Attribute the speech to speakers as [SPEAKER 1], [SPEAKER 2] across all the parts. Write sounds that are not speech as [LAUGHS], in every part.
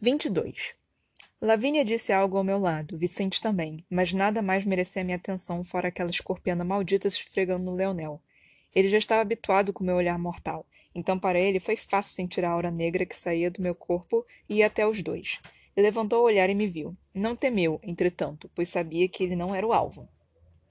[SPEAKER 1] 22. Lavínia disse algo ao meu lado, Vicente também, mas nada mais merecia minha atenção fora aquela escorpiana maldita se esfregando no Leonel. Ele já estava habituado com meu olhar mortal, então para ele foi fácil sentir a aura negra que saía do meu corpo e ia até os dois. Ele levantou o olhar e me viu. Não temeu, entretanto, pois sabia que ele não era o alvo.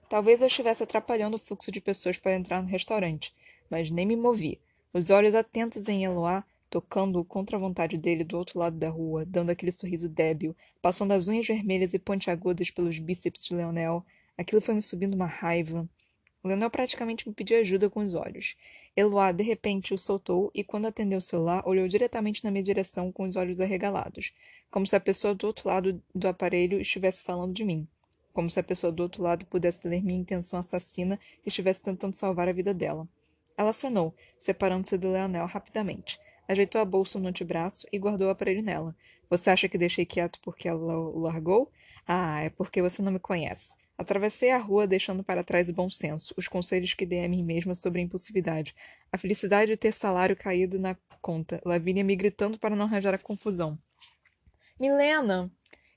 [SPEAKER 1] Talvez eu estivesse atrapalhando o fluxo de pessoas para entrar no restaurante, mas nem me movi. Os olhos atentos em Eloá tocando-o contra a vontade dele do outro lado da rua, dando aquele sorriso débil, passando as unhas vermelhas e pontiagudas pelos bíceps de Leonel. Aquilo foi me subindo uma raiva. Leonel praticamente me pediu ajuda com os olhos. Eloá, de repente, o soltou e, quando atendeu o celular, olhou diretamente na minha direção com os olhos arregalados, como se a pessoa do outro lado do aparelho estivesse falando de mim. Como se a pessoa do outro lado pudesse ler minha intenção assassina e estivesse tentando salvar a vida dela. Ela acenou, separando-se do Leonel rapidamente ajeitou a bolsa no antebraço e guardou o aparelho nela. Você acha que deixei quieto porque ela o largou? Ah, é porque você não me conhece. Atravessei a rua deixando para trás o bom senso, os conselhos que dei a mim mesma sobre a impulsividade, a felicidade de ter salário caído na conta, Lavínia me gritando para não arranjar a confusão. Milena!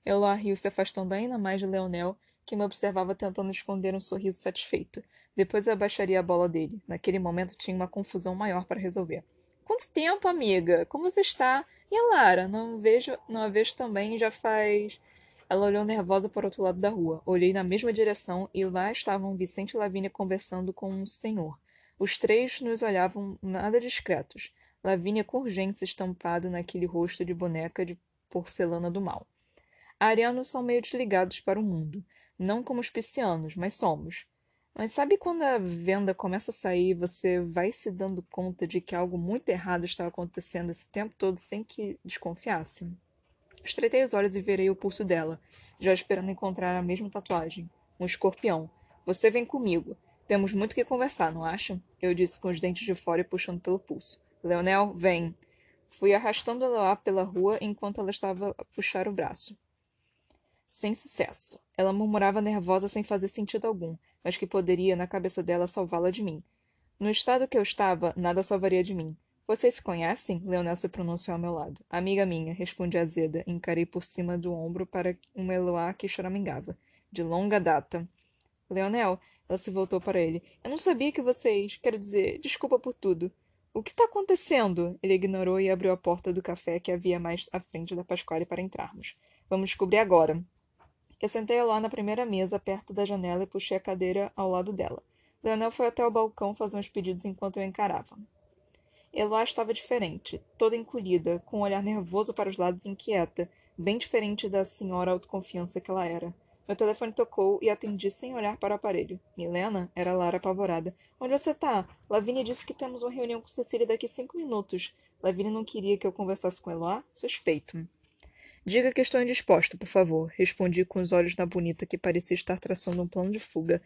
[SPEAKER 1] Eloá riu se afastando ainda mais de Leonel, que me observava tentando esconder um sorriso satisfeito. Depois eu abaixaria a bola dele. Naquele momento tinha uma confusão maior para resolver. Quanto tempo, amiga? Como você está? E a Lara? Não vejo, não a vejo também, já faz. Ela olhou nervosa para o outro lado da rua. Olhei na mesma direção e lá estavam Vicente e Lavínia conversando com um senhor. Os três nos olhavam nada discretos. Lavínia com urgência estampado naquele rosto de boneca de porcelana do mal. Arianos são meio desligados para o mundo. Não como os piscianos, mas somos. Mas sabe quando a venda começa a sair você vai se dando conta de que algo muito errado estava acontecendo esse tempo todo sem que desconfiasse? Estreitei os olhos e virei o pulso dela, já esperando encontrar a mesma tatuagem. Um escorpião. Você vem comigo. Temos muito que conversar, não acha? Eu disse com os dentes de fora e puxando pelo pulso. Leonel, vem. Fui arrastando ela pela rua enquanto ela estava a puxar o braço. Sem sucesso. Ela murmurava nervosa sem fazer sentido algum, mas que poderia, na cabeça dela, salvá-la de mim. No estado que eu estava, nada salvaria de mim. Vocês se conhecem? Leonel se pronunciou ao meu lado. Amiga minha, respondi azeda. Encarei por cima do ombro para um Eloá que choramingava. De longa data. Leonel, ela se voltou para ele. Eu não sabia que vocês. Quero dizer, desculpa por tudo. O que está acontecendo? Ele ignorou e abriu a porta do café que havia mais à frente da Pasquale para entrarmos. Vamos descobrir agora. Eu sentei lá na primeira mesa, perto da janela, e puxei a cadeira ao lado dela. Leonel foi até o balcão fazer uns pedidos enquanto eu encarava. Eloá estava diferente, toda encolhida, com um olhar nervoso para os lados inquieta, bem diferente da senhora autoconfiança que ela era. Meu telefone tocou e atendi sem olhar para o aparelho. Milena? Era Lara apavorada. Onde você está? Lavínia disse que temos uma reunião com Cecília daqui cinco minutos. Lavínia não queria que eu conversasse com Eloá? Suspeito. Diga que estou indisposta, por favor, respondi com os olhos na bonita que parecia estar traçando um plano de fuga.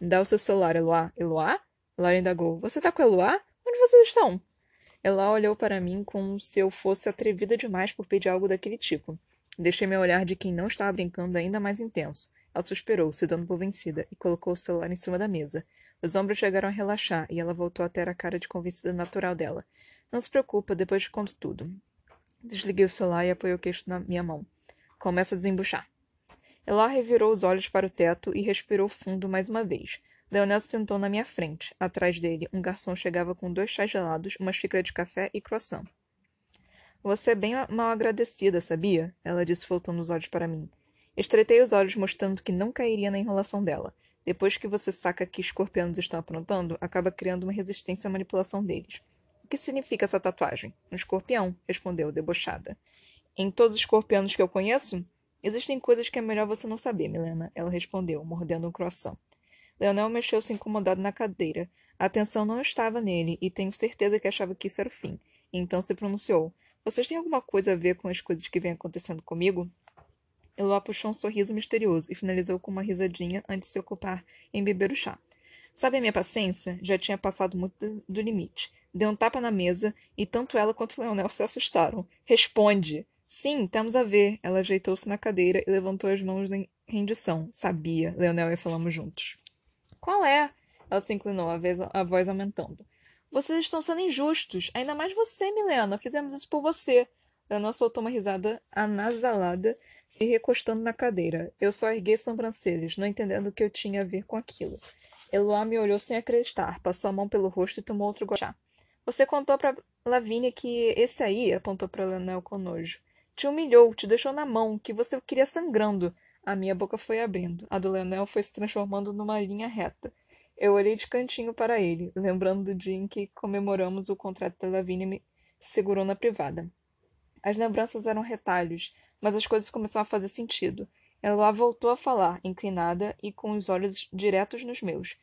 [SPEAKER 1] Dá o seu celular, Eloá. Eloá? Lara indagou. Você está com Eloá? Onde vocês estão? Eloá olhou para mim como se eu fosse atrevida demais por pedir algo daquele tipo. Deixei meu olhar de quem não estava brincando ainda mais intenso. Ela suspirou, se dando por vencida, e colocou o celular em cima da mesa. Os ombros chegaram a relaxar, e ela voltou a ter a cara de convencida natural dela. Não se preocupa, depois te conto tudo. Desliguei o celular e apoiei o queixo na minha mão. Começa a desembuchar. Elá revirou os olhos para o teto e respirou fundo mais uma vez. Leonel se sentou na minha frente. Atrás dele, um garçom chegava com dois chás gelados, uma xícara de café e croissant. Você é bem mal agradecida, sabia? Ela disse, voltando os olhos para mim. Estreitei os olhos, mostrando que não cairia na enrolação dela. Depois que você saca que escorpianos estão aprontando, acaba criando uma resistência à manipulação deles. O que significa essa tatuagem? Um escorpião, respondeu, debochada. Em todos os escorpianos que eu conheço? Existem coisas que é melhor você não saber, Milena, ela respondeu, mordendo um croissant. Leonel mexeu-se incomodado na cadeira. A atenção não estava nele, e tenho certeza que achava que isso era o fim. Então se pronunciou. Vocês têm alguma coisa a ver com as coisas que vêm acontecendo comigo? Eloá puxou um sorriso misterioso e finalizou com uma risadinha antes de se ocupar em beber o chá. Sabe a minha paciência? Já tinha passado muito do limite. Deu um tapa na mesa e tanto ela quanto Leonel se assustaram. Responde! Sim, temos a ver. Ela ajeitou-se na cadeira e levantou as mãos em rendição. Sabia. Leonel e falamos juntos. Qual é? Ela se inclinou, a, vez, a voz aumentando. Vocês estão sendo injustos. Ainda mais você, Milena. Fizemos isso por você. Leonel soltou uma risada anasalada, se recostando na cadeira. Eu só erguei sobrancelhas, não entendendo o que eu tinha a ver com aquilo. Eloá me olhou sem acreditar, passou a mão pelo rosto e tomou outro gole Você contou para Lavínia que esse aí, apontou para Leonel com nojo, te humilhou, te deixou na mão, que você queria sangrando. A minha boca foi abrindo. A do Leonel foi se transformando numa linha reta. Eu olhei de cantinho para ele, lembrando do dia em que comemoramos o contrato da Lavínia me segurou na privada. As lembranças eram retalhos, mas as coisas começaram a fazer sentido. Ela voltou a falar, inclinada e com os olhos diretos nos meus.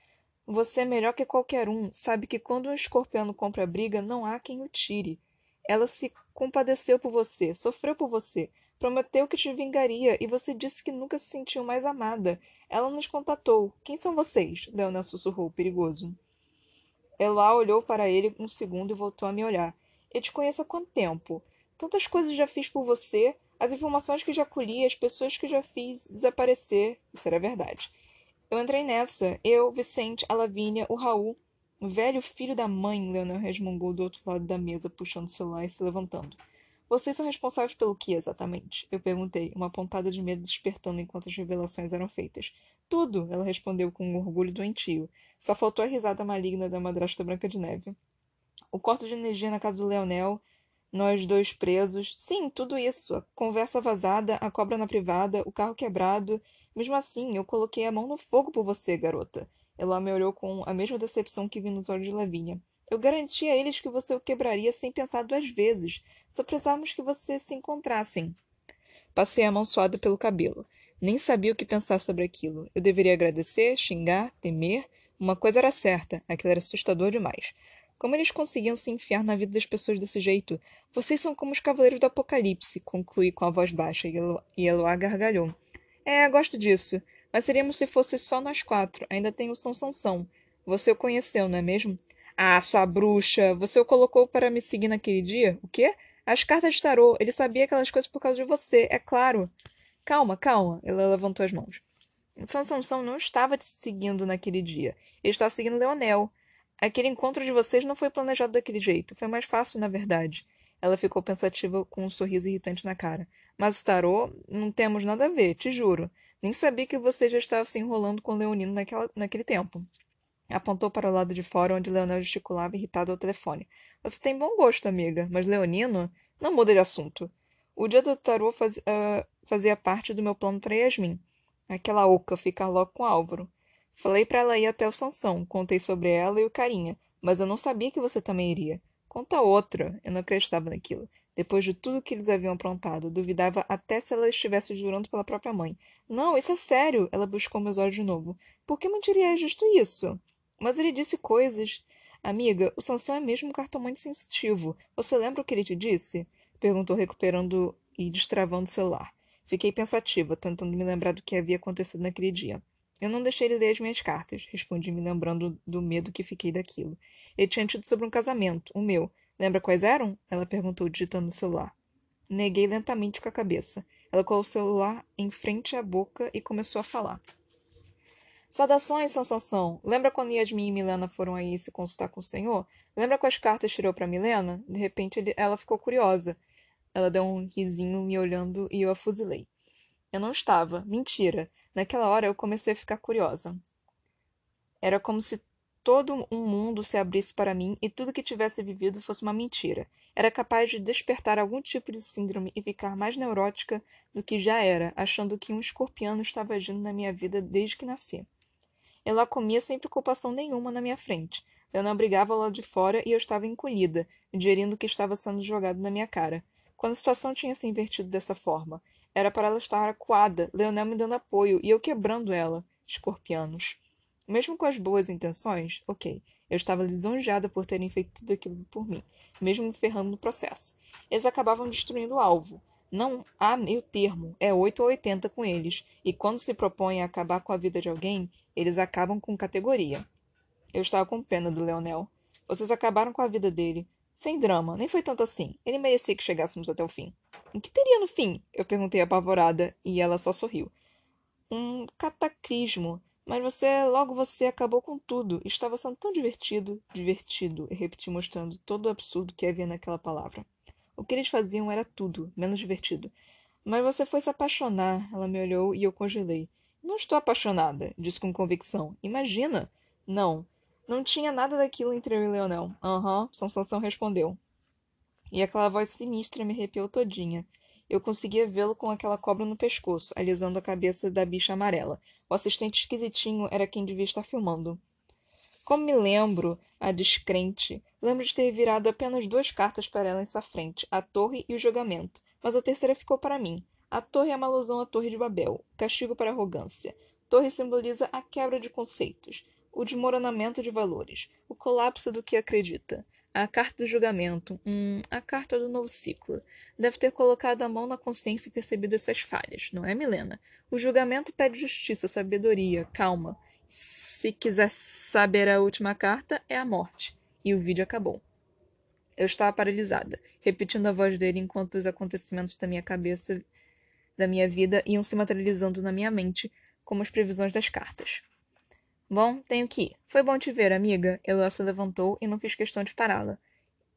[SPEAKER 1] Você, melhor que qualquer um, sabe que quando um escorpião compra briga, não há quem o tire. Ela se compadeceu por você, sofreu por você, prometeu que te vingaria e você disse que nunca se sentiu mais amada. Ela nos contatou. Quem são vocês? Leonel sussurrou, perigoso. Ela olhou para ele um segundo e voltou a me olhar. Eu te conheço há quanto tempo? Tantas coisas já fiz por você, as informações que já colhi, as pessoas que já fiz desaparecer. Isso era verdade. Eu entrei nessa. Eu, Vicente, a Lavínia, o Raul. O velho filho da mãe, Leonel resmungou do outro lado da mesa, puxando o celular e se levantando. Vocês são responsáveis pelo que exatamente? Eu perguntei, uma pontada de medo despertando enquanto as revelações eram feitas. Tudo, ela respondeu com um orgulho doentio. Só faltou a risada maligna da madrasta Branca de Neve. O corte de energia na casa do Leonel, nós dois presos. Sim, tudo isso. A conversa vazada, a cobra na privada, o carro quebrado. Mesmo assim, eu coloquei a mão no fogo por você, garota. Ela me olhou com a mesma decepção que vi nos olhos de Lavínia. Eu garanti a eles que você o quebraria sem pensar duas vezes. Só precisávamos que vocês se encontrassem. Passei a mão suada pelo cabelo. Nem sabia o que pensar sobre aquilo. Eu deveria agradecer, xingar, temer. Uma coisa era certa: aquilo era assustador demais. Como eles conseguiam se enfiar na vida das pessoas desse jeito? Vocês são como os cavaleiros do apocalipse, concluí com a voz baixa, e Eloá gargalhou. É, gosto disso. Mas seríamos se fosse só nós quatro. Ainda tem o São Sansão. Você o conheceu, não é mesmo? Ah, sua bruxa, você o colocou para me seguir naquele dia? O quê? As cartas de tarô. Ele sabia aquelas coisas por causa de você, é claro. Calma, calma. Ela levantou as mãos. São Sansão não estava te seguindo naquele dia. Ele estava seguindo Leonel. Aquele encontro de vocês não foi planejado daquele jeito. Foi mais fácil, na verdade. Ela ficou pensativa com um sorriso irritante na cara. Mas o tarô, não temos nada a ver, te juro. Nem sabia que você já estava se enrolando com Leonino naquela, naquele tempo. Apontou para o lado de fora, onde Leonel gesticulava irritado ao telefone. Você tem bom gosto, amiga, mas Leonino não muda de assunto. O dia do tarô faz, uh, fazia parte do meu plano para Yasmin. Aquela oca ficar logo com Álvaro. Falei para ela ir até o Sansão, contei sobre ela e o Carinha, mas eu não sabia que você também iria. Conta outra. Eu não acreditava naquilo. Depois de tudo que eles haviam aprontado, duvidava até se ela estivesse jurando pela própria mãe. Não, isso é sério. Ela buscou meus olhos de novo. Por que mentiria justo isso? Mas ele disse coisas. Amiga, o Sansão é mesmo um cartomante sensitivo. Você lembra o que ele te disse? Perguntou, recuperando e destravando o celular. Fiquei pensativa, tentando me lembrar do que havia acontecido naquele dia. Eu não deixei ele ler as minhas cartas, respondi, me lembrando do medo que fiquei daquilo. Ele tinha tido sobre um casamento, o meu. Lembra quais eram? Ela perguntou, digitando no celular. Neguei lentamente com a cabeça. Ela colocou o celular em frente à boca e começou a falar. Saudações, São Sansão. Lembra quando Yasmin e Milena foram aí se consultar com o senhor? Lembra quais cartas tirou para Milena? De repente ele, ela ficou curiosa. Ela deu um risinho me olhando e eu a fuzilei. Eu não estava. Mentira. Naquela hora eu comecei a ficar curiosa. Era como se todo um mundo se abrisse para mim e tudo que tivesse vivido fosse uma mentira. Era capaz de despertar algum tipo de síndrome e ficar mais neurótica do que já era, achando que um escorpião estava agindo na minha vida desde que nasci. Ela comia sem preocupação nenhuma na minha frente. Eu não brigava lá de fora e eu estava encolhida, digerindo o que estava sendo jogado na minha cara. Quando a situação tinha se invertido dessa forma, era para ela estar acuada, Leonel me dando apoio e eu quebrando ela. Escorpianos. Mesmo com as boas intenções, ok. Eu estava lisonjeada por terem feito tudo aquilo por mim, mesmo me ferrando no processo. Eles acabavam destruindo o alvo. Não há meio termo, é 8 ou 80 com eles, e quando se propõem a acabar com a vida de alguém, eles acabam com categoria. Eu estava com pena do Leonel. Vocês acabaram com a vida dele. Sem drama, nem foi tanto assim. Ele merecia que chegássemos até o fim. O que teria no fim? Eu perguntei apavorada, e ela só sorriu. Um cataclismo. Mas você, logo você acabou com tudo. Estava sendo tão divertido. Divertido, repeti mostrando todo o absurdo que havia naquela palavra. O que eles faziam era tudo, menos divertido. Mas você foi se apaixonar. Ela me olhou e eu congelei. Não estou apaixonada, disse com convicção. Imagina! Não. Não tinha nada daquilo entre eu e Leonel. Aham, uhum, Sansão respondeu. E aquela voz sinistra me arrepiou todinha. Eu conseguia vê-lo com aquela cobra no pescoço, alisando a cabeça da bicha amarela. O assistente esquisitinho era quem devia estar filmando. Como me lembro, a descrente, lembro de ter virado apenas duas cartas para ela em sua frente, a torre e o julgamento, mas a terceira ficou para mim. A torre é uma alusão à Torre de Babel, castigo para arrogância. Torre simboliza a quebra de conceitos, o desmoronamento de valores, o colapso do que acredita. A carta do julgamento, hum, a carta do novo ciclo. Deve ter colocado a mão na consciência e percebido as suas falhas, não é, Milena? O julgamento pede justiça, sabedoria, calma. Se quiser saber a última carta, é a morte. E o vídeo acabou. Eu estava paralisada, repetindo a voz dele enquanto os acontecimentos da minha cabeça, da minha vida, iam se materializando na minha mente, como as previsões das cartas. Bom, tenho que ir. Foi bom te ver, amiga. Eloá se levantou e não fiz questão de pará-la.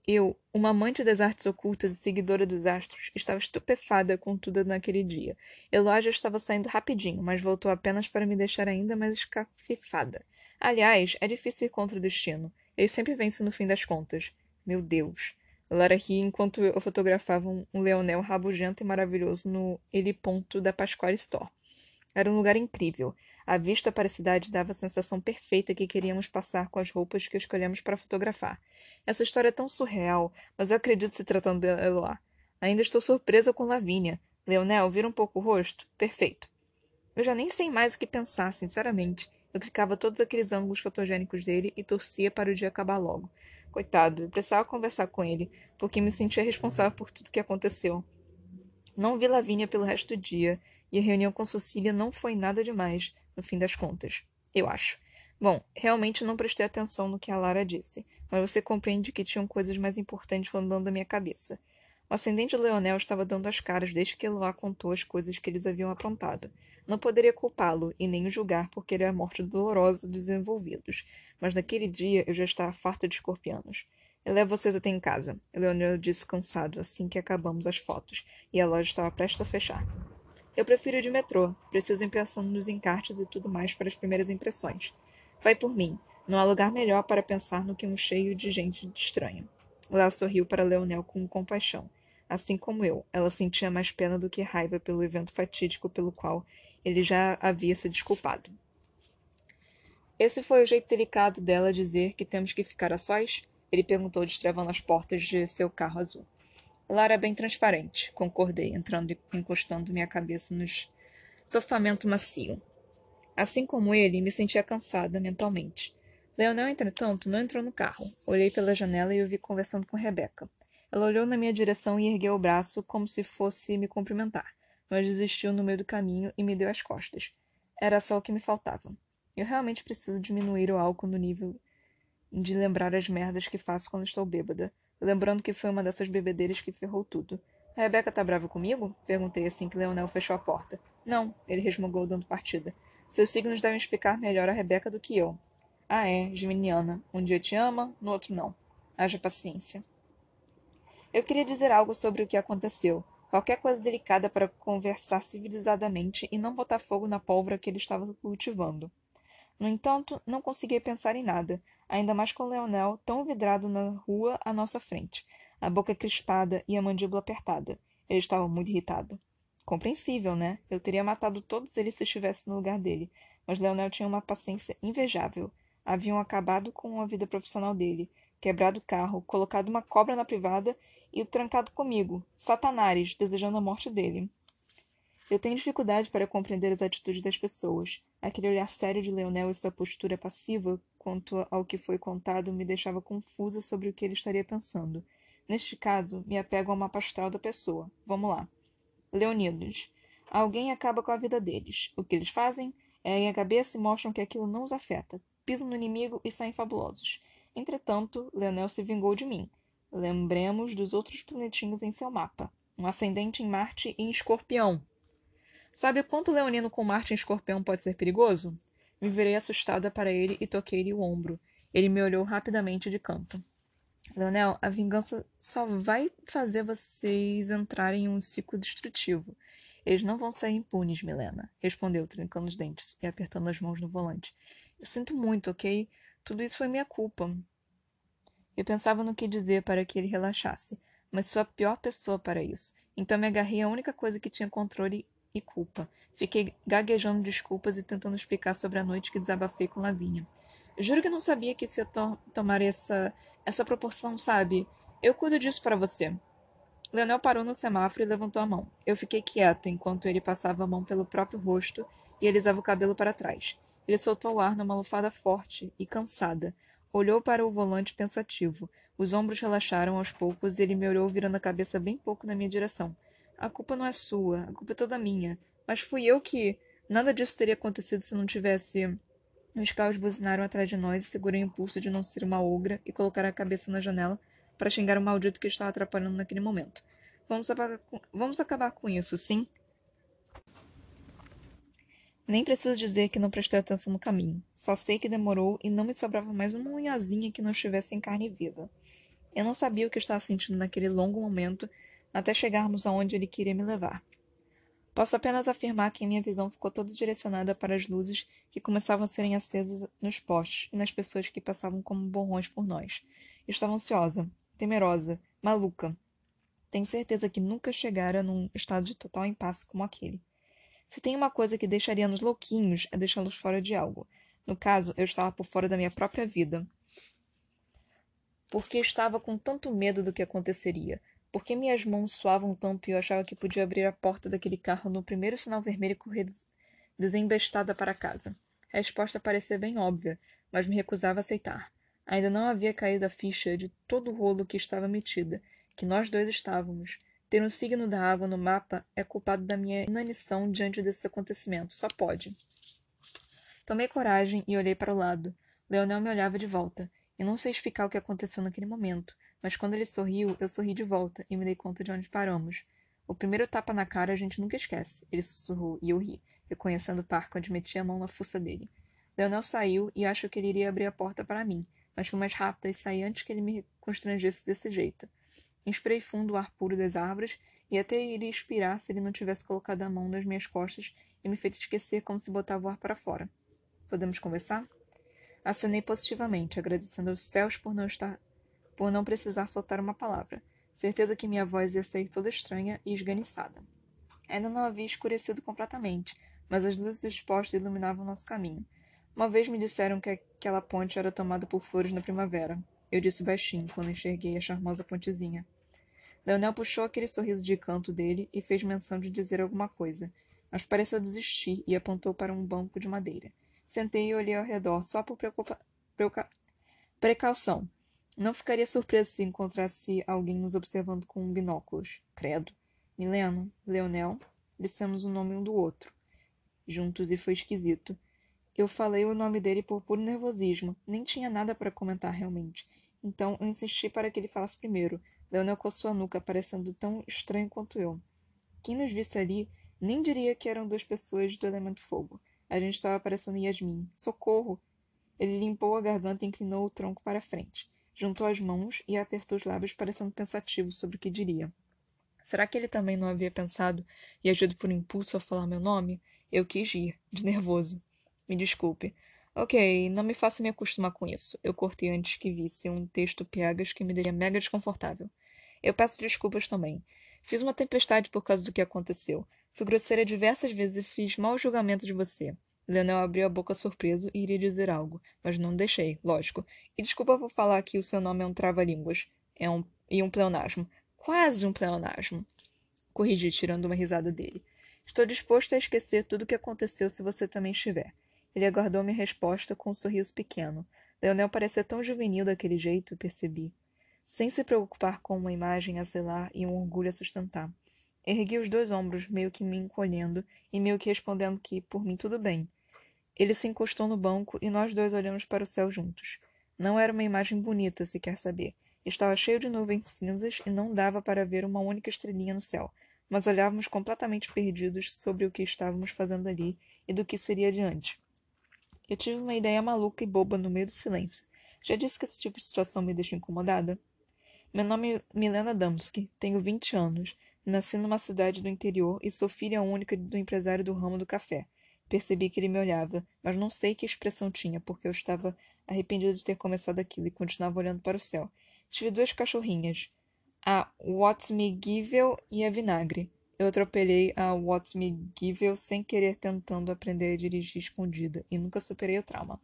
[SPEAKER 1] Eu, uma amante das artes ocultas e seguidora dos astros, estava estupefada com tudo naquele dia. Eloá já estava saindo rapidinho, mas voltou apenas para me deixar ainda mais escafifada. Aliás, é difícil ir contra o destino. Ele sempre vence no fim das contas. Meu Deus. Lara ria enquanto eu fotografava um leonel rabugento e maravilhoso no heliponto da Pasquale Store. Era um lugar incrível. A vista para a cidade dava a sensação perfeita que queríamos passar com as roupas que escolhemos para fotografar. Essa história é tão surreal, mas eu acredito se tratando de Eloá. Ainda estou surpresa com Lavínia. Leonel, vira um pouco o rosto? Perfeito. Eu já nem sei mais o que pensar, sinceramente. Eu clicava todos aqueles ângulos fotogênicos dele e torcia para o dia acabar logo. Coitado, eu precisava conversar com ele, porque me sentia responsável por tudo que aconteceu. Não vi Lavínia pelo resto do dia, e a reunião com Cecília não foi nada demais, no fim das contas. Eu acho. Bom, realmente não prestei atenção no que a Lara disse, mas você compreende que tinham coisas mais importantes rondando a minha cabeça. O ascendente Leonel estava dando as caras desde que Eloá contou as coisas que eles haviam aprontado. Não poderia culpá-lo e nem o julgar por querer a morte dolorosa dos envolvidos, mas naquele dia eu já estava farta de escorpianos. Eu levo vocês até em casa, Leonel disse cansado assim que acabamos as fotos, e a loja estava prestes a fechar. Eu prefiro de metrô, preciso ir pensando nos encartes e tudo mais para as primeiras impressões. Vai por mim, não há lugar melhor para pensar no que um cheio de gente estranha. Léo sorriu para Leonel com compaixão. Assim como eu, ela sentia mais pena do que raiva pelo evento fatídico pelo qual ele já havia se desculpado. Esse foi o jeito delicado dela dizer que temos que ficar a sós? Ele perguntou, destravando as portas de seu carro azul. Lara é bem transparente, concordei, entrando e encostando minha cabeça no estofamento macio. Assim como ele, me sentia cansada mentalmente. Leonel, entretanto, não entrou no carro. Olhei pela janela e o vi conversando com Rebeca. Ela olhou na minha direção e ergueu o braço como se fosse me cumprimentar, mas desistiu no meio do caminho e me deu as costas. Era só o que me faltava. Eu realmente preciso diminuir o álcool no nível de lembrar as merdas que faço quando estou bêbada, lembrando que foi uma dessas bebedeiras que ferrou tudo. A Rebeca tá brava comigo? Perguntei assim que Leonel fechou a porta. Não, ele resmungou dando partida. Seus signos devem explicar melhor a Rebeca do que eu. Ah, é, geminiana. Um dia te ama, no outro não. Haja paciência. Eu queria dizer algo sobre o que aconteceu. Qualquer coisa delicada para conversar civilizadamente e não botar fogo na pólvora que ele estava cultivando. No entanto, não conseguia pensar em nada, ainda mais com Leonel tão vidrado na rua à nossa frente, a boca crispada e a mandíbula apertada. Ele estava muito irritado. Compreensível, né? Eu teria matado todos eles se estivesse no lugar dele, mas Leonel tinha uma paciência invejável. Haviam acabado com a vida profissional dele, quebrado o carro, colocado uma cobra na privada e o trancado comigo, Satanares, desejando a morte dele. Eu tenho dificuldade para compreender as atitudes das pessoas. Aquele olhar sério de Leonel e sua postura passiva quanto ao que foi contado me deixava confusa sobre o que ele estaria pensando. Neste caso, me apego ao mapa astral da pessoa. Vamos lá. Leonidas. Alguém acaba com a vida deles. O que eles fazem? Erguem a cabeça e mostram que aquilo não os afeta. Pisam no inimigo e saem fabulosos. Entretanto, Leonel se vingou de mim. Lembremos dos outros planetinhos em seu mapa. Um ascendente em Marte e em Escorpião. Sabe quanto Leonino com Marte em Escorpião pode ser perigoso? Me virei assustada para ele e toquei-lhe o ombro. Ele me olhou rapidamente de canto. Leonel, a vingança só vai fazer vocês entrarem em um ciclo destrutivo. Eles não vão sair impunes, Milena, respondeu, trincando os dentes e apertando as mãos no volante. Eu sinto muito, ok? Tudo isso foi minha culpa. Eu pensava no que dizer para que ele relaxasse, mas sou a pior pessoa para isso. Então me agarrei à única coisa que tinha controle e culpa. Fiquei gaguejando desculpas e tentando explicar sobre a noite que desabafei com Lavínia. Juro que não sabia que isso ia to tomar essa, essa proporção, sabe? Eu cuido disso para você. Leonel parou no semáforo e levantou a mão. Eu fiquei quieta enquanto ele passava a mão pelo próprio rosto e alisava o cabelo para trás. Ele soltou o ar numa lufada forte e cansada. Olhou para o volante pensativo. Os ombros relaxaram aos poucos e ele me olhou virando a cabeça bem pouco na minha direção. A culpa não é sua, a culpa é toda minha. Mas fui eu que. Nada disso teria acontecido se não tivesse. Os carros buzinaram atrás de nós e segurei o impulso de não ser uma ogra e colocar a cabeça na janela para xingar o maldito que estava atrapalhando naquele momento. Vamos, com... Vamos acabar com isso, sim? Nem preciso dizer que não prestei atenção no caminho. Só sei que demorou e não me sobrava mais uma unhazinha que não estivesse em carne viva. Eu não sabia o que estava sentindo naquele longo momento até chegarmos aonde ele queria me levar. Posso apenas afirmar que minha visão ficou toda direcionada para as luzes que começavam a serem acesas nos postes e nas pessoas que passavam como borrões por nós. Estava ansiosa, temerosa, maluca. Tenho certeza que nunca chegara num estado de total impasse como aquele. Se tem uma coisa que deixaria-nos louquinhos, é deixá-los fora de algo. No caso, eu estava por fora da minha própria vida. Porque estava com tanto medo do que aconteceria. Porque minhas mãos suavam tanto e eu achava que podia abrir a porta daquele carro no primeiro sinal vermelho e correr desembestada para casa. A resposta parecia bem óbvia, mas me recusava a aceitar. Ainda não havia caído a ficha de todo o rolo que estava metida, que nós dois estávamos. Ter um signo da água no mapa é culpado da minha inanição diante desse acontecimento. Só pode. Tomei coragem e olhei para o lado. Leonel me olhava de volta. Eu não sei explicar o que aconteceu naquele momento, mas quando ele sorriu, eu sorri de volta e me dei conta de onde paramos. O primeiro tapa na cara a gente nunca esquece, ele sussurrou e eu ri, reconhecendo o parque onde meti a mão na fuça dele. Leonel saiu e acho que ele iria abrir a porta para mim, mas fui mais rápida e saí antes que ele me constrangesse desse jeito. Inspirei fundo o ar puro das árvores e até iria expirar se ele não tivesse colocado a mão nas minhas costas e me feito esquecer como se botava o ar para fora. Podemos conversar? Acenei positivamente, agradecendo aos céus por não estar por não precisar soltar uma palavra. Certeza que minha voz ia sair toda estranha e esganiçada. Ainda não havia escurecido completamente, mas as luzes dos postes iluminavam nosso caminho. Uma vez me disseram que aquela ponte era tomada por flores na primavera. Eu disse baixinho quando enxerguei a charmosa pontezinha. Leonel puxou aquele sorriso de canto dele e fez menção de dizer alguma coisa, mas pareceu desistir e apontou para um banco de madeira. Sentei e olhei ao redor só por preocupa... Preuca... precaução. Não ficaria surpreso se encontrasse alguém nos observando com binóculos. Credo. Milena, Leonel, dissemos o nome um do outro. Juntos e foi esquisito. Eu falei o nome dele por puro nervosismo. Nem tinha nada para comentar realmente. Então eu insisti para que ele falasse primeiro. Leonel coçou a nuca, parecendo tão estranho quanto eu. Quem nos visse ali nem diria que eram duas pessoas do elemento fogo. A gente estava parecendo Yasmin. Socorro! Ele limpou a garganta e inclinou o tronco para frente. Juntou as mãos e apertou os lábios, parecendo pensativo sobre o que diria. Será que ele também não havia pensado e agido por impulso a falar meu nome? Eu quis rir, de nervoso. Me desculpe. Ok, não me faça me acostumar com isso. Eu cortei antes que visse um texto piegas que me daria mega desconfortável. Eu peço desculpas também. Fiz uma tempestade por causa do que aconteceu. Fui grosseira diversas vezes e fiz mau julgamento de você. Leonel abriu a boca surpreso e iria dizer algo, mas não deixei, lógico. E desculpa por falar que o seu nome é um trava-línguas. É um... e um pleonasmo. Quase um pleonasmo. Corrigi, tirando uma risada dele. Estou disposto a esquecer tudo o que aconteceu se você também estiver. Ele aguardou minha resposta com um sorriso pequeno. Leonel parecia tão juvenil daquele jeito, percebi. Sem se preocupar com uma imagem a zelar e um orgulho a sustentar. Ergui os dois ombros, meio que me encolhendo e meio que respondendo que, por mim, tudo bem. Ele se encostou no banco e nós dois olhamos para o céu juntos. Não era uma imagem bonita, se quer saber. Estava cheio de nuvens cinzas e não dava para ver uma única estrelinha no céu, mas olhávamos completamente perdidos sobre o que estávamos fazendo ali e do que seria adiante. Eu tive uma ideia maluca e boba no meio do silêncio. Já disse que esse tipo de situação me deixa incomodada? Meu nome é Milena Damsky, tenho 20 anos. Nasci numa cidade do interior e sou filha única do empresário do ramo do café. Percebi que ele me olhava, mas não sei que expressão tinha, porque eu estava arrependida de ter começado aquilo e continuava olhando para o céu. Tive duas cachorrinhas, a What's Me Givel e a Vinagre. Eu atropelei a What's Me Givel sem querer tentando aprender a dirigir escondida e nunca superei o trauma.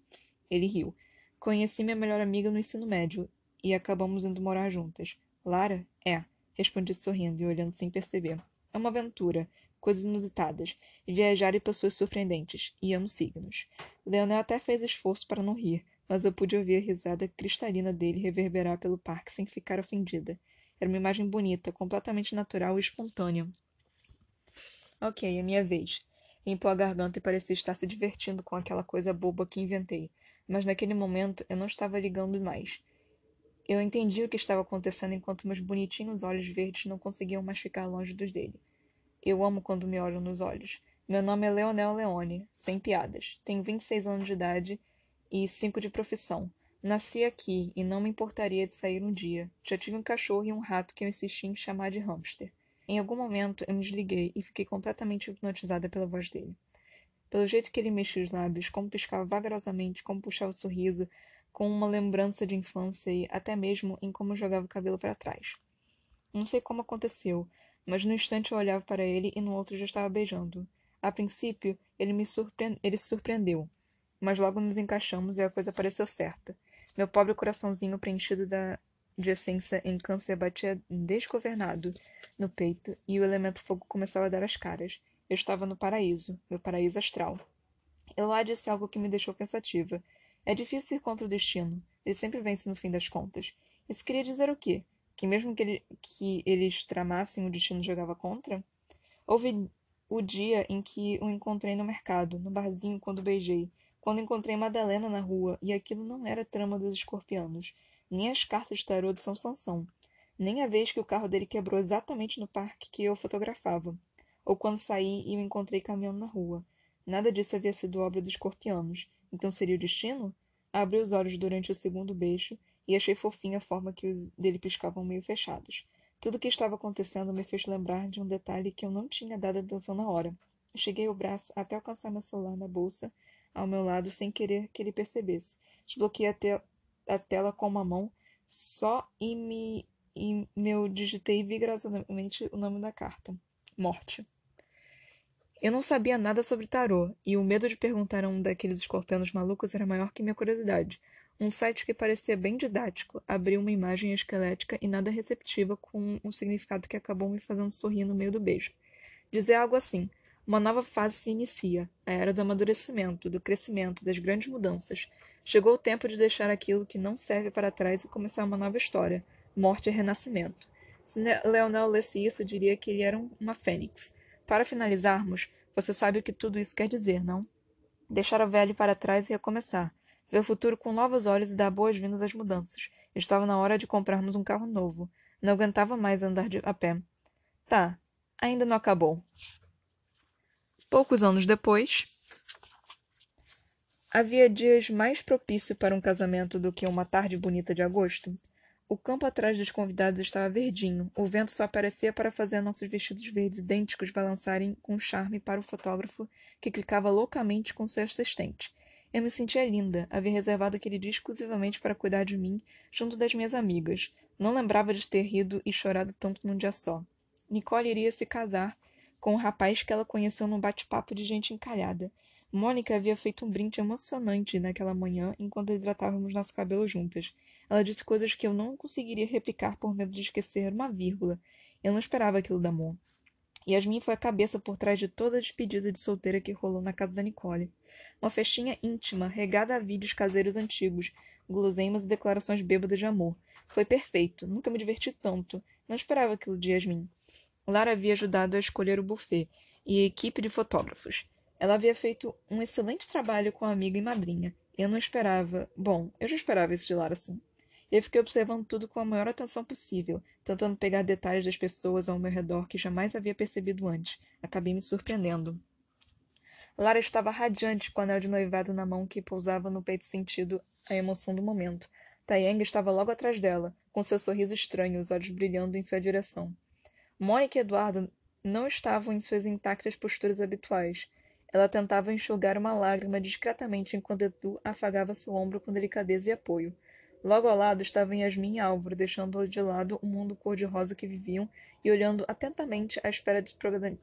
[SPEAKER 1] Ele riu. Conheci minha melhor amiga no ensino médio e acabamos indo morar juntas. Lara? É, respondi sorrindo e olhando sem perceber. É uma aventura, coisas inusitadas, viajar e pessoas surpreendentes, e amo signos. Leonel até fez esforço para não rir, mas eu pude ouvir a risada cristalina dele reverberar pelo parque sem ficar ofendida. Era uma imagem bonita, completamente natural e espontânea. Ok, é minha vez. Limpou a garganta e parecia estar se divertindo com aquela coisa boba que inventei, mas naquele momento eu não estava ligando mais. Eu entendi o que estava acontecendo enquanto meus bonitinhos olhos verdes não conseguiam mais ficar longe dos dele. Eu amo quando me olham nos olhos. Meu nome é Leonel Leone, sem piadas. Tenho 26 anos de idade e 5 de profissão. Nasci aqui e não me importaria de sair um dia. Já tive um cachorro e um rato que eu insisti em chamar de hamster. Em algum momento eu me desliguei e fiquei completamente hipnotizada pela voz dele. Pelo jeito que ele mexia os lábios, como piscava vagarosamente, como puxava o sorriso, com uma lembrança de infância e até mesmo em como jogava o cabelo para trás. Não sei como aconteceu, mas no instante eu olhava para ele e no outro já estava beijando. A princípio, ele me surpre... ele se surpreendeu, mas logo nos encaixamos e a coisa pareceu certa. Meu pobre coraçãozinho preenchido da de essência em câncer batia desgovernado no peito e o elemento fogo começava a dar as caras. Eu estava no paraíso, meu paraíso astral. Elá disse algo que me deixou pensativa. É difícil ir contra o destino. Ele sempre vence no fim das contas. Isso queria dizer o quê? Que mesmo que, ele, que eles tramassem, o destino jogava contra? Houve o dia em que o encontrei no mercado, no barzinho, quando beijei. Quando encontrei Madalena na rua, e aquilo não era trama dos escorpianos nem as cartas de tarô de São Sansão, nem a vez que o carro dele quebrou exatamente no parque que eu fotografava, ou quando saí e o encontrei caminhando na rua. Nada disso havia sido obra dos escorpianos. Então seria o destino? Abri os olhos durante o segundo beijo e achei fofinha a forma que os dele piscavam meio fechados. Tudo o que estava acontecendo me fez lembrar de um detalhe que eu não tinha dado atenção na hora. Cheguei o braço até alcançar meu celular na bolsa ao meu lado sem querer que ele percebesse. Desbloqueei a, te a tela com uma mão só e me e meu digitei vigorosamente o nome da carta. Morte. Eu não sabia nada sobre tarô, e o medo de perguntar a um daqueles escorpianos malucos era maior que minha curiosidade. Um site que parecia bem didático abriu uma imagem esquelética e nada receptiva com um significado que acabou me fazendo sorrir no meio do beijo. Dizia algo assim: uma nova fase se inicia, a era do amadurecimento, do crescimento, das grandes mudanças. Chegou o tempo de deixar aquilo que não serve para trás e começar uma nova história, morte e renascimento. Se Leonel lesse isso, diria que ele era uma fênix. Para finalizarmos, você sabe o que tudo isso quer dizer, não? Deixar o velho para trás e recomeçar. Ver o futuro com novos olhos e dar boas-vindas às mudanças. Estava na hora de comprarmos um carro novo. Não aguentava mais andar de a pé. Tá, ainda não acabou. Poucos anos depois, havia dias mais propício para um casamento do que uma tarde bonita de agosto. O campo atrás dos convidados estava verdinho, o vento só aparecia para fazer nossos vestidos verdes idênticos balançarem com charme para o fotógrafo, que clicava loucamente com seu assistente. Eu me sentia linda, havia reservado aquele dia exclusivamente para cuidar de mim, junto das minhas amigas. Não lembrava de ter rido e chorado tanto num dia só. Nicole iria se casar com um rapaz que ela conheceu num bate-papo de gente encalhada. Mônica havia feito um brinde emocionante naquela manhã enquanto hidratávamos nosso cabelo juntas. Ela disse coisas que eu não conseguiria replicar por medo de esquecer uma vírgula. Eu não esperava aquilo da Mon. Yasmin foi a cabeça por trás de toda a despedida de solteira que rolou na casa da Nicole. Uma festinha íntima, regada a vídeos caseiros antigos, guloseimas e declarações bêbadas de amor. Foi perfeito. Nunca me diverti tanto. Não esperava aquilo de Yasmin. Lara havia ajudado a escolher o buffet e a equipe de fotógrafos. Ela havia feito um excelente trabalho com a amiga e madrinha. Eu não esperava. Bom, eu já esperava isso de Lara assim. Eu fiquei observando tudo com a maior atenção possível, tentando pegar detalhes das pessoas ao meu redor que jamais havia percebido antes. Acabei me surpreendendo. Lara estava radiante com o anel de noivado na mão que pousava no peito sentido a emoção do momento. Taiyang estava logo atrás dela, com seu sorriso estranho, os olhos brilhando em sua direção. Mônica e Eduardo não estavam em suas intactas posturas habituais. Ela tentava enxugar uma lágrima discretamente enquanto Edu afagava seu ombro com delicadeza e apoio. Logo ao lado estavam Yasmin e Álvaro, deixando de lado o mundo cor-de-rosa que viviam e olhando atentamente à espera dos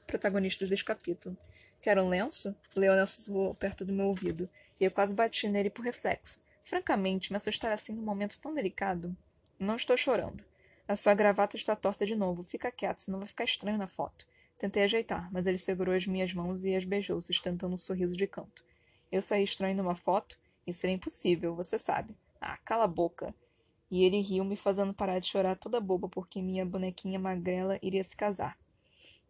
[SPEAKER 1] protagonistas deste capítulo. Quer um lenço? Leonel sussurrou perto do meu ouvido, e eu quase bati nele por reflexo. Francamente, me assustar assim num momento tão delicado. Não estou chorando. A sua gravata está torta de novo. Fica quieto, senão vai ficar estranho na foto. Tentei ajeitar, mas ele segurou as minhas mãos e as beijou, sustentando um sorriso de canto. Eu saí estranho numa foto? Isso seria impossível, você sabe. Ah, cala a boca. E ele riu, me fazendo parar de chorar toda boba porque minha bonequinha magrela iria se casar.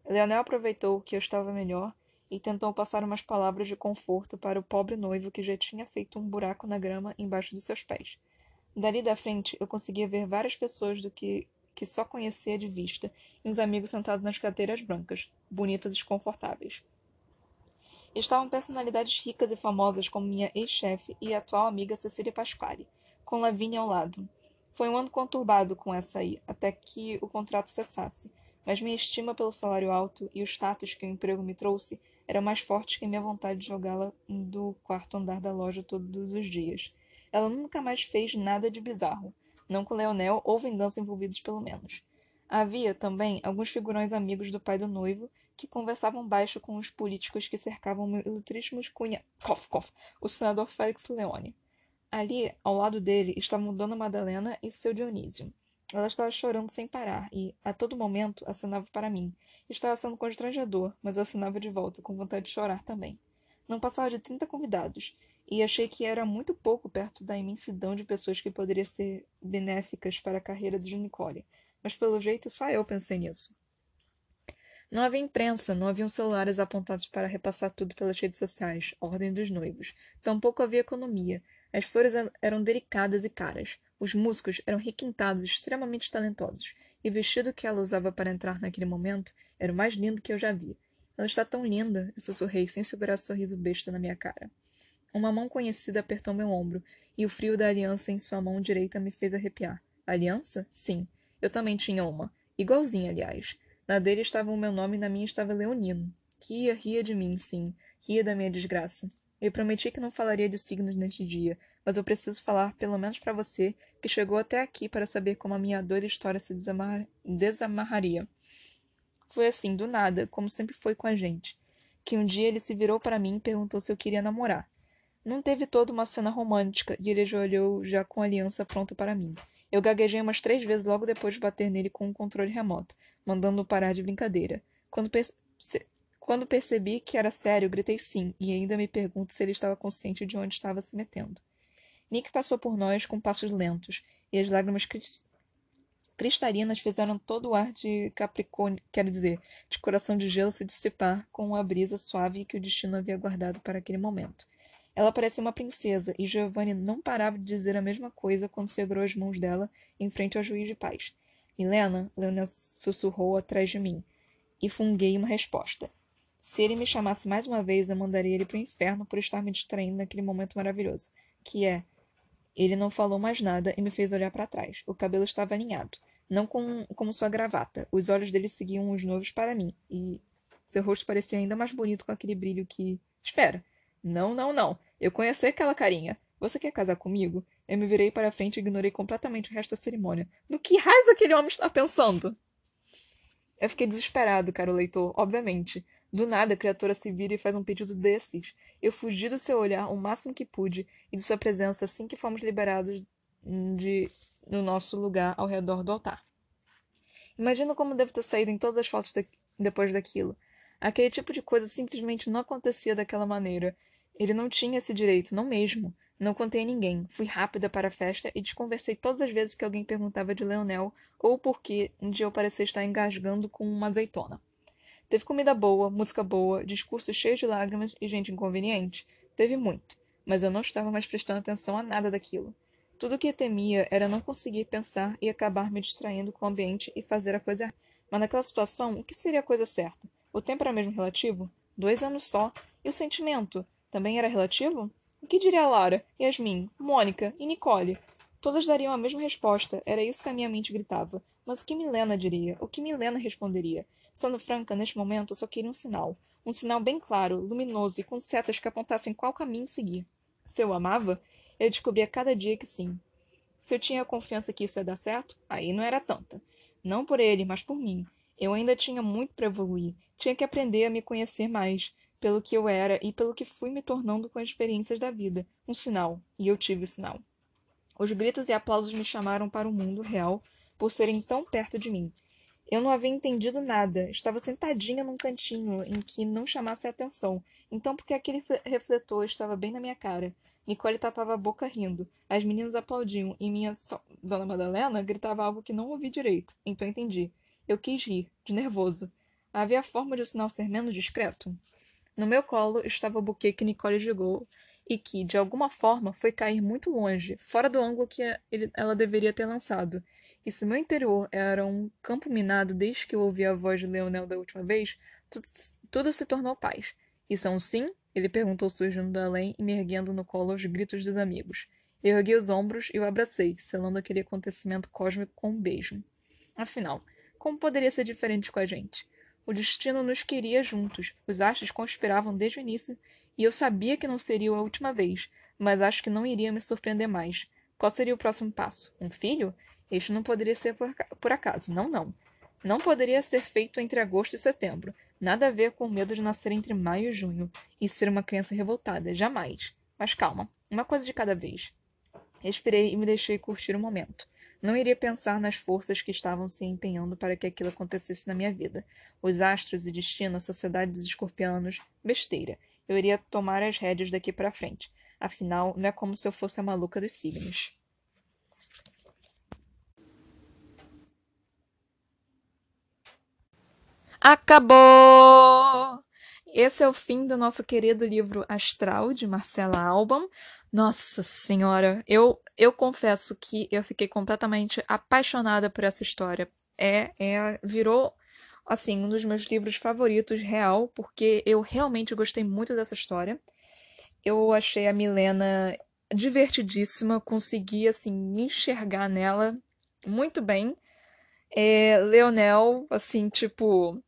[SPEAKER 1] Leonel aproveitou que eu estava melhor e tentou passar umas palavras de conforto para o pobre noivo que já tinha feito um buraco na grama embaixo dos seus pés. Dali da frente eu conseguia ver várias pessoas do que, que só conhecia de vista e uns amigos sentados nas cadeiras brancas, bonitas e confortáveis. Estavam personalidades ricas e famosas como minha ex-chefe e atual amiga Cecília Pasquale, com Lavínia ao lado. Foi um ano conturbado com essa aí, até que o contrato cessasse, mas minha estima pelo salário alto e o status que o emprego me trouxe eram mais fortes que minha vontade de jogá-la do quarto andar da loja todos os dias. Ela nunca mais fez nada de bizarro, não com Leonel ou vingança envolvidos pelo menos. Havia também alguns figurões amigos do pai do noivo que conversavam baixo com os políticos que cercavam ilustríssimo cunha... Cof, cof, o senador Félix Leone. Ali, ao lado dele, estavam Dona Madalena e seu Dionísio. Ela estava chorando sem parar e, a todo momento, acenava para mim. Estava sendo constrangedor, mas eu assinava de volta, com vontade de chorar também. Não passava de trinta convidados, e achei que era muito pouco perto da imensidão de pessoas que poderiam ser benéficas para a carreira de Nicole, mas pelo jeito só eu pensei nisso. Não havia imprensa, não haviam celulares apontados para repassar tudo pelas redes sociais, ordem dos noivos. Tampouco havia economia. As flores eram delicadas e caras. Os músicos eram requintados, extremamente talentosos. E o vestido que ela usava para entrar naquele momento era o mais lindo que eu já vi. Ela está tão linda, eu sussurrei sem segurar sorriso besta na minha cara. Uma mão conhecida apertou meu ombro, e o frio da aliança em sua mão direita me fez arrepiar. Aliança? Sim. Eu também tinha uma. Igualzinha, aliás. Na dele estava o meu nome e na minha estava Leonino. Ria, ria de mim, sim. Ria da minha desgraça. Eu prometi que não falaria de signos neste dia, mas eu preciso falar, pelo menos para você, que chegou até aqui para saber como a minha doida história se desamar... desamarraria. Foi assim, do nada, como sempre foi com a gente. Que um dia ele se virou para mim e perguntou se eu queria namorar. Não teve toda uma cena romântica e ele já olhou já com a aliança pronta para mim. Eu gaguejei umas três vezes logo depois de bater nele com um controle remoto, mandando-o parar de brincadeira. Quando, perce... Quando percebi que era sério, gritei sim, e ainda me pergunto se ele estava consciente de onde estava se metendo. Nick passou por nós com passos lentos, e as lágrimas cristalinas fizeram todo o ar de Capricórnio, quero dizer, de coração de gelo se dissipar com a brisa suave que o destino havia guardado para aquele momento. Ela parecia uma princesa, e Giovanni não parava de dizer a mesma coisa quando segurou as mãos dela em frente ao juiz de paz. Milena, Leonel sussurrou atrás de mim, e funguei uma resposta. Se ele me chamasse mais uma vez, eu mandaria ele para o inferno por estar me distraindo naquele momento maravilhoso, que é. Ele não falou mais nada e me fez olhar para trás. O cabelo estava alinhado, não com, como sua gravata. Os olhos dele seguiam os novos para mim, e seu rosto parecia ainda mais bonito com aquele brilho que. Espera! Não, não, não. Eu conheci aquela carinha. Você quer casar comigo? Eu me virei para a frente e ignorei completamente o resto da cerimônia. No que raios aquele homem está pensando? Eu fiquei desesperado, caro leitor, obviamente. Do nada a criatura se vira e faz um pedido desses. Eu fugi do seu olhar o máximo que pude e de sua presença assim que fomos liberados de no nosso lugar ao redor do altar. Imagino como devo ter saído em todas as fotos de... depois daquilo. Aquele tipo de coisa simplesmente não acontecia daquela maneira. Ele não tinha esse direito, não mesmo. Não contei a ninguém. Fui rápida para a festa e desconversei todas as vezes que alguém perguntava de Leonel ou por que dia eu parecia estar engasgando com uma azeitona. Teve comida boa, música boa, discurso cheio de lágrimas e gente inconveniente. Teve muito, mas eu não estava mais prestando atenção a nada daquilo. Tudo o que temia era não conseguir pensar e acabar me distraindo com o ambiente e fazer a coisa. Mas naquela situação, o que seria a coisa certa? O tempo era mesmo relativo? Dois anos só. E o sentimento? Também era relativo? O que diria Lara, Yasmin, Mônica e Nicole? Todas dariam a mesma resposta, era isso que a minha mente gritava. Mas o que Milena diria? O que Milena responderia? Sendo franca, neste momento, eu só queria um sinal. Um sinal bem claro, luminoso e com setas que apontassem qual caminho seguir. Se eu amava, eu descobria cada dia que sim. Se eu tinha confiança que isso ia dar certo, aí não era tanta. Não por ele, mas por mim. Eu ainda tinha muito para evoluir. Tinha que aprender a me conhecer mais, pelo que eu era e pelo que fui me tornando com as experiências da vida. Um sinal, e eu tive o sinal. Os gritos e aplausos me chamaram para o mundo real por serem tão perto de mim. Eu não havia entendido nada. Estava sentadinha num cantinho em que não chamasse a atenção. Então, porque aquele refletor estava bem na minha cara? Nicole tapava a boca rindo. As meninas aplaudiam e minha so... Dona Madalena gritava algo que não ouvi direito. Então entendi. Eu quis rir, de nervoso. Havia forma de o sinal ser menos discreto? No meu colo estava o buquê que Nicole jogou e que, de alguma forma, foi cair muito longe, fora do ângulo que ela deveria ter lançado. E se meu interior era um campo minado desde que eu ouvi a voz de Leonel da última vez, tudo, tudo se tornou paz. Isso é um sim? Ele perguntou surgindo do além e me erguendo no colo aos gritos dos amigos. Eu ergui os ombros e o abracei, selando aquele acontecimento cósmico com um beijo. Afinal, como poderia ser diferente com a gente? O destino nos queria juntos. Os astros conspiravam desde o início e eu sabia que não seria a última vez, mas acho que não iria me surpreender mais. Qual seria o próximo passo? Um filho? Este não poderia ser por, acaso. Não, não. Não poderia ser feito entre agosto e setembro. Nada a ver com o medo de nascer entre maio e junho e ser uma criança revoltada. Jamais. Mas calma. Uma coisa de cada vez. Respirei e me deixei curtir o momento. Não iria pensar nas forças que estavam se empenhando para que aquilo acontecesse na minha vida. Os astros e destino, a sociedade dos escorpianos. Besteira. Eu iria tomar as rédeas daqui para frente. Afinal, não é como se eu fosse a maluca dos signos. Acabou! Esse é o fim do nosso querido livro Astral, de Marcela Alban. Nossa Senhora, eu, eu confesso que eu fiquei completamente apaixonada por essa história. É, é, virou, assim, um dos meus livros favoritos, real, porque eu realmente gostei muito dessa história. Eu achei a Milena divertidíssima, consegui, assim, me enxergar nela muito bem. É, Leonel, assim, tipo,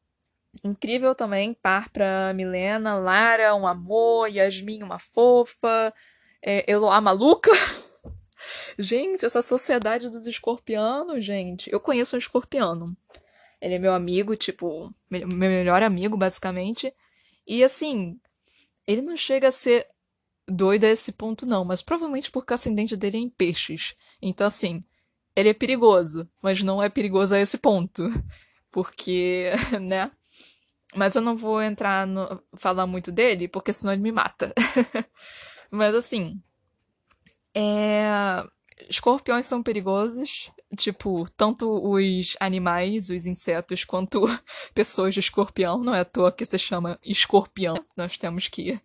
[SPEAKER 1] Incrível também, par pra Milena, Lara, um amor, Yasmin, uma fofa, é, Eloá maluca. [LAUGHS] gente, essa sociedade dos escorpianos, gente. Eu conheço um escorpiano. Ele é meu amigo, tipo, meu melhor amigo, basicamente. E assim, ele não chega a ser doido a esse ponto, não, mas provavelmente porque o ascendente dele é em peixes. Então, assim, ele é perigoso, mas não é perigoso a esse ponto. [LAUGHS] Porque, [LAUGHS] né? Mas eu não vou entrar no. falar muito dele, porque senão ele me mata. [LAUGHS] Mas assim. É... Escorpiões são perigosos. Tipo, tanto os animais, os insetos, quanto [LAUGHS] pessoas de escorpião. Não é à toa que se chama escorpião. Nós temos que.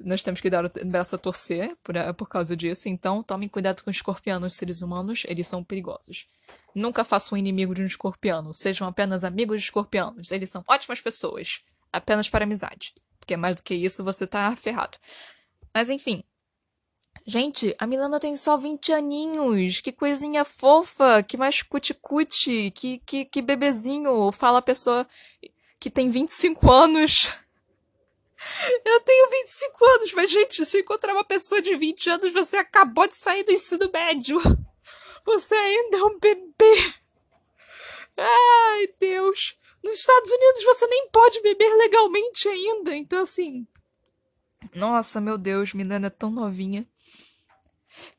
[SPEAKER 1] Nós temos que dar o braço a torcer por, por causa disso. Então, tomem cuidado com os escorpianos, seres humanos, eles são perigosos. Nunca façam um inimigo de um escorpiano. Sejam apenas amigos de escorpianos. Eles são ótimas pessoas. Apenas para amizade. Porque mais do que isso, você tá ferrado. Mas enfim. Gente, a Milana tem só 20 aninhos. Que coisinha fofa. Que mais cuticute. Que, que, que bebezinho. Fala a pessoa que tem 25 anos. [LAUGHS] Eu tenho 25 anos, mas, gente, se encontrar uma pessoa de 20 anos, você acabou de sair do ensino médio. [LAUGHS] Você ainda é um bebê. Ai, Deus. Nos Estados Unidos você nem pode beber legalmente ainda. Então, assim. Nossa, meu Deus, Milena é tão novinha.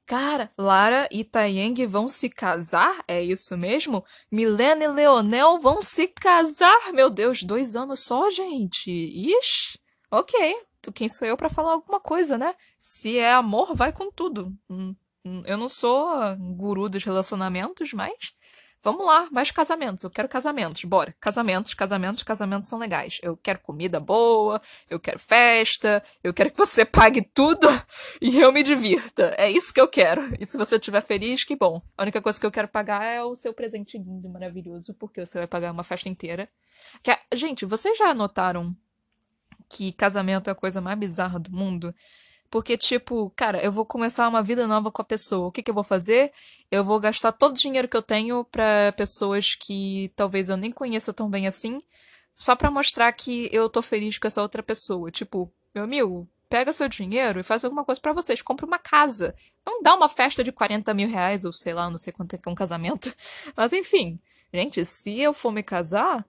[SPEAKER 1] Cara, Lara e Taeyang vão se casar? É isso mesmo? Milena e Leonel vão se casar? Meu Deus, dois anos só, gente. Ixi, ok. Quem sou eu para falar alguma coisa, né? Se é amor, vai com tudo. Hum. Eu não sou guru dos relacionamentos, mas vamos lá, mais casamentos. Eu quero casamentos, bora. Casamentos, casamentos, casamentos são legais. Eu quero comida boa, eu quero festa, eu quero que você [LAUGHS] pague tudo e eu me divirta. É isso que eu quero. E se você estiver feliz, que bom. A única coisa que eu quero pagar é o seu presente lindo, maravilhoso, porque você vai pagar uma festa inteira. Que, gente, vocês já notaram que casamento é a coisa mais bizarra do mundo? Porque, tipo, cara, eu vou começar uma vida nova com a pessoa. O que, que eu vou fazer? Eu vou gastar todo o dinheiro que eu tenho pra pessoas que talvez eu nem conheça tão bem assim, só pra mostrar que eu tô feliz com essa outra pessoa. Tipo, meu amigo, pega seu dinheiro e faz alguma coisa para vocês. Compra uma casa. Não dá uma festa de 40 mil reais, ou sei lá, não sei quanto é que é um casamento. [LAUGHS] Mas enfim, gente, se eu for me casar,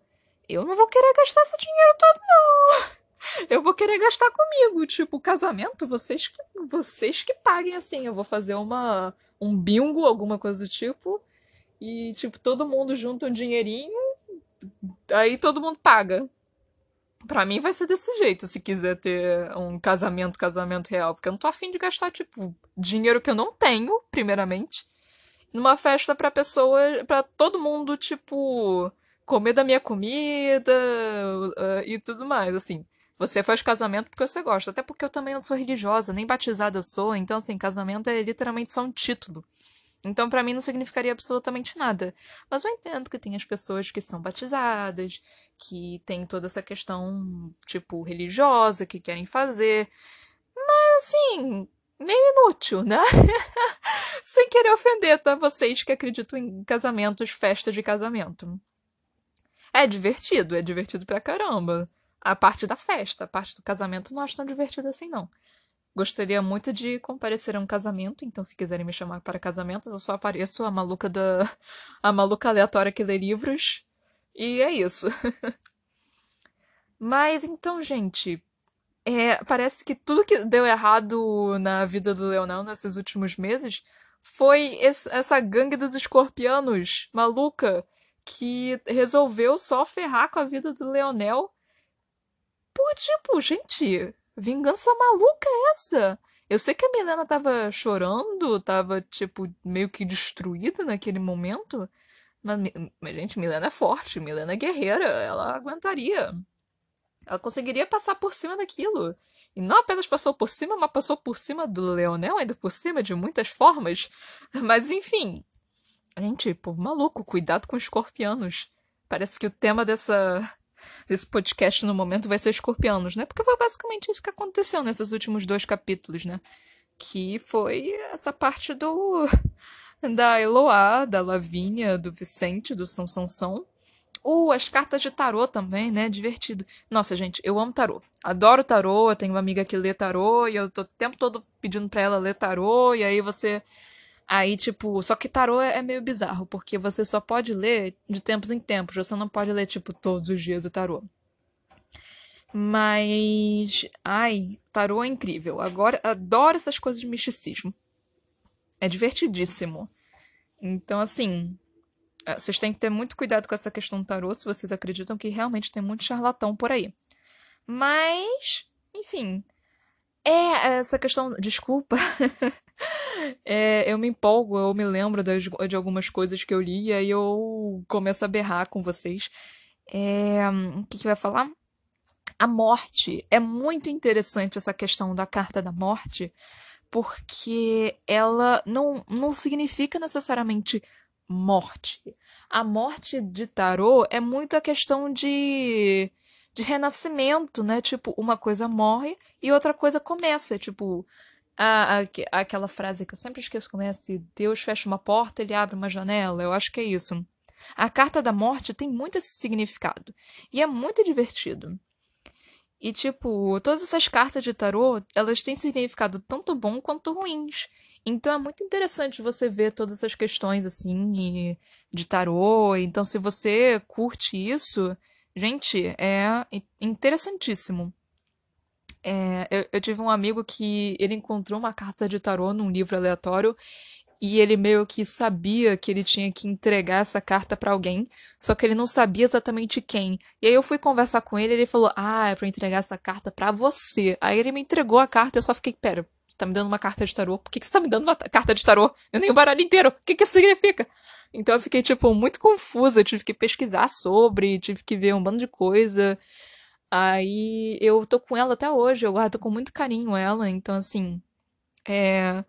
[SPEAKER 1] eu não vou querer gastar esse dinheiro todo, não. [LAUGHS] Eu vou querer gastar comigo. Tipo, casamento, vocês que, vocês que paguem assim. Eu vou fazer uma um bingo, alguma coisa do tipo. E, tipo, todo mundo junta um dinheirinho. Aí todo mundo paga. Pra mim vai ser desse jeito, se quiser ter um casamento, casamento real. Porque eu não tô afim de gastar, tipo, dinheiro que eu não tenho, primeiramente. Numa festa pra pessoa, pra todo mundo, tipo, comer da minha comida uh, e tudo mais, assim. Você faz casamento porque você gosta. Até porque eu também não sou religiosa, nem batizada sou. Então, assim, casamento é literalmente só um título. Então, para mim, não significaria absolutamente nada. Mas eu entendo que tem as pessoas que são batizadas, que tem toda essa questão, tipo, religiosa, que querem fazer. Mas, assim, meio inútil, né? [LAUGHS] Sem querer ofender, tá? Vocês que acreditam em casamentos, festas de casamento. É divertido, é divertido pra caramba a parte da festa. A parte do casamento não acho tão divertida assim, não. Gostaria muito de comparecer a um casamento, então se quiserem me chamar para casamentos, eu só apareço a maluca da. [LAUGHS] a maluca aleatória que lê livros. E é isso. [LAUGHS] Mas então, gente. É, parece que tudo que deu errado na vida do Leonel nesses últimos meses foi esse, essa gangue dos escorpianos maluca que resolveu só ferrar com a vida do Leonel tipo, gente, vingança maluca é essa? Eu sei que a Milena tava chorando, tava, tipo, meio que destruída naquele momento. Mas, mas, gente, Milena é forte, Milena é guerreira, ela aguentaria. Ela conseguiria passar por cima daquilo. E não apenas passou por cima, mas passou por cima do Leonel, ainda por cima de muitas formas. Mas enfim. Gente, povo maluco, cuidado com escorpianos. Parece que o tema dessa esse podcast no momento vai ser escorpianos, né? Porque foi basicamente isso que aconteceu nesses últimos dois capítulos, né? Que foi essa parte do. [LAUGHS] da Eloá, da Lavínia, do Vicente, do São Sansão. Uh, as cartas de tarô também, né? Divertido. Nossa, gente, eu amo tarô. Adoro tarô. Eu tenho uma amiga que lê tarô e eu tô o tempo todo pedindo pra ela ler tarô. E aí você Aí, tipo, só que tarô é, é meio bizarro, porque você só pode ler de tempos em tempos, você não pode ler, tipo, todos os dias o tarô. Mas. Ai, tarô é incrível. Agora, adoro essas coisas de misticismo. É divertidíssimo. Então, assim. É, vocês têm que ter muito cuidado com essa questão do tarô se vocês acreditam que realmente tem muito charlatão por aí. Mas. Enfim. É essa questão. Desculpa. [LAUGHS] é, eu me empolgo, eu me lembro das, de algumas coisas que eu li e aí eu começo a berrar com vocês. É, o que, que ia falar? A morte. É muito interessante essa questão da carta da morte, porque ela não, não significa necessariamente morte. A morte de tarô é muito a questão de de renascimento, né? Tipo, uma coisa morre e outra coisa começa. Tipo, a, a, aquela frase que eu sempre esqueço como é se Deus fecha uma porta, ele abre uma janela. Eu acho que é isso. A carta da morte tem muito esse significado. E é muito divertido. E, tipo, todas essas cartas de tarô, elas têm significado tanto bom quanto ruins. Então é muito interessante você ver todas essas questões, assim, de tarô. Então, se você curte isso, Gente, é interessantíssimo. É, eu, eu, tive um amigo que ele encontrou uma carta de tarô num livro aleatório e ele meio que sabia que ele tinha que entregar essa carta para alguém, só que ele não sabia exatamente quem. E aí eu fui conversar com ele e ele falou: Ah, é pra entregar essa carta para você. Aí ele me entregou a carta eu só fiquei: Pera, você tá me dando uma carta de tarô? Por que, que você tá me dando uma carta de tarô? Eu nem o baralho inteiro. O que, que isso significa? Então eu fiquei, tipo, muito confusa. tive que pesquisar sobre, tive que ver um bando de coisa. Aí eu tô com ela até hoje, eu guardo com muito carinho ela. Então, assim, é.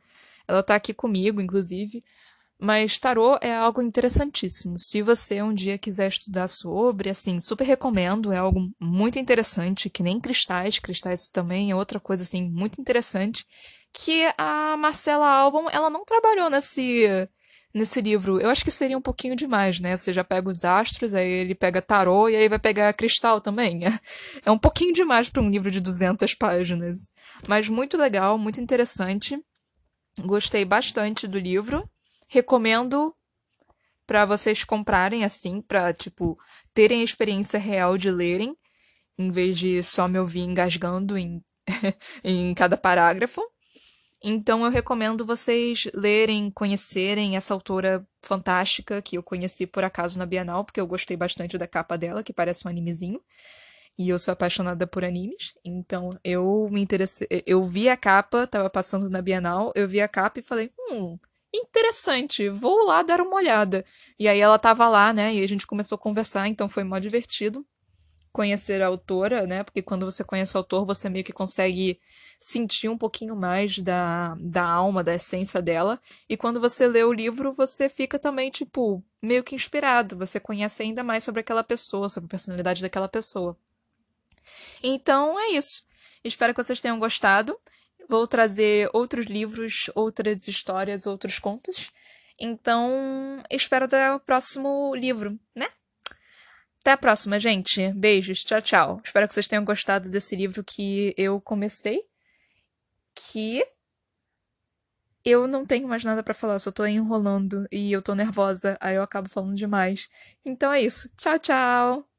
[SPEAKER 1] Ela tá aqui comigo, inclusive. Mas tarô é algo interessantíssimo. Se você um dia quiser estudar sobre, assim, super recomendo. É algo muito interessante, que nem cristais. Cristais também é outra coisa, assim, muito interessante. Que a Marcela Albon, ela não trabalhou nesse, nesse livro. Eu acho que seria um pouquinho demais, né? Você já pega os astros, aí ele pega tarô e aí vai pegar cristal também. [LAUGHS] É um pouquinho demais para um livro de 200 páginas. Mas muito legal, muito interessante. Gostei bastante do livro recomendo para vocês comprarem assim, para tipo terem a experiência real de lerem, em vez de só me ouvir engasgando em, [LAUGHS] em cada parágrafo. Então eu recomendo vocês lerem, conhecerem essa autora fantástica que eu conheci por acaso na Bienal, porque eu gostei bastante da capa dela, que parece um animezinho. E eu sou apaixonada por animes, então eu me interessei, eu vi a capa, tava passando na Bienal, eu vi a capa e falei, hum, interessante, vou lá dar uma olhada. E aí ela tava lá, né? E a gente começou a conversar, então foi mó divertido conhecer a autora, né? Porque quando você conhece o autor, você meio que consegue sentir um pouquinho mais da, da alma, da essência dela. E quando você lê o livro, você fica também, tipo, meio que inspirado. Você conhece ainda mais sobre aquela pessoa, sobre a personalidade daquela pessoa. Então é isso. Espero que vocês tenham gostado. Vou trazer outros livros, outras histórias, outros contos. Então, espero até o próximo livro, né? Até a próxima, gente. Beijos. Tchau, tchau. Espero que vocês tenham gostado desse livro que eu comecei. Que eu não tenho mais nada para falar, só tô enrolando e eu tô nervosa, aí eu acabo falando demais. Então é isso. Tchau, tchau.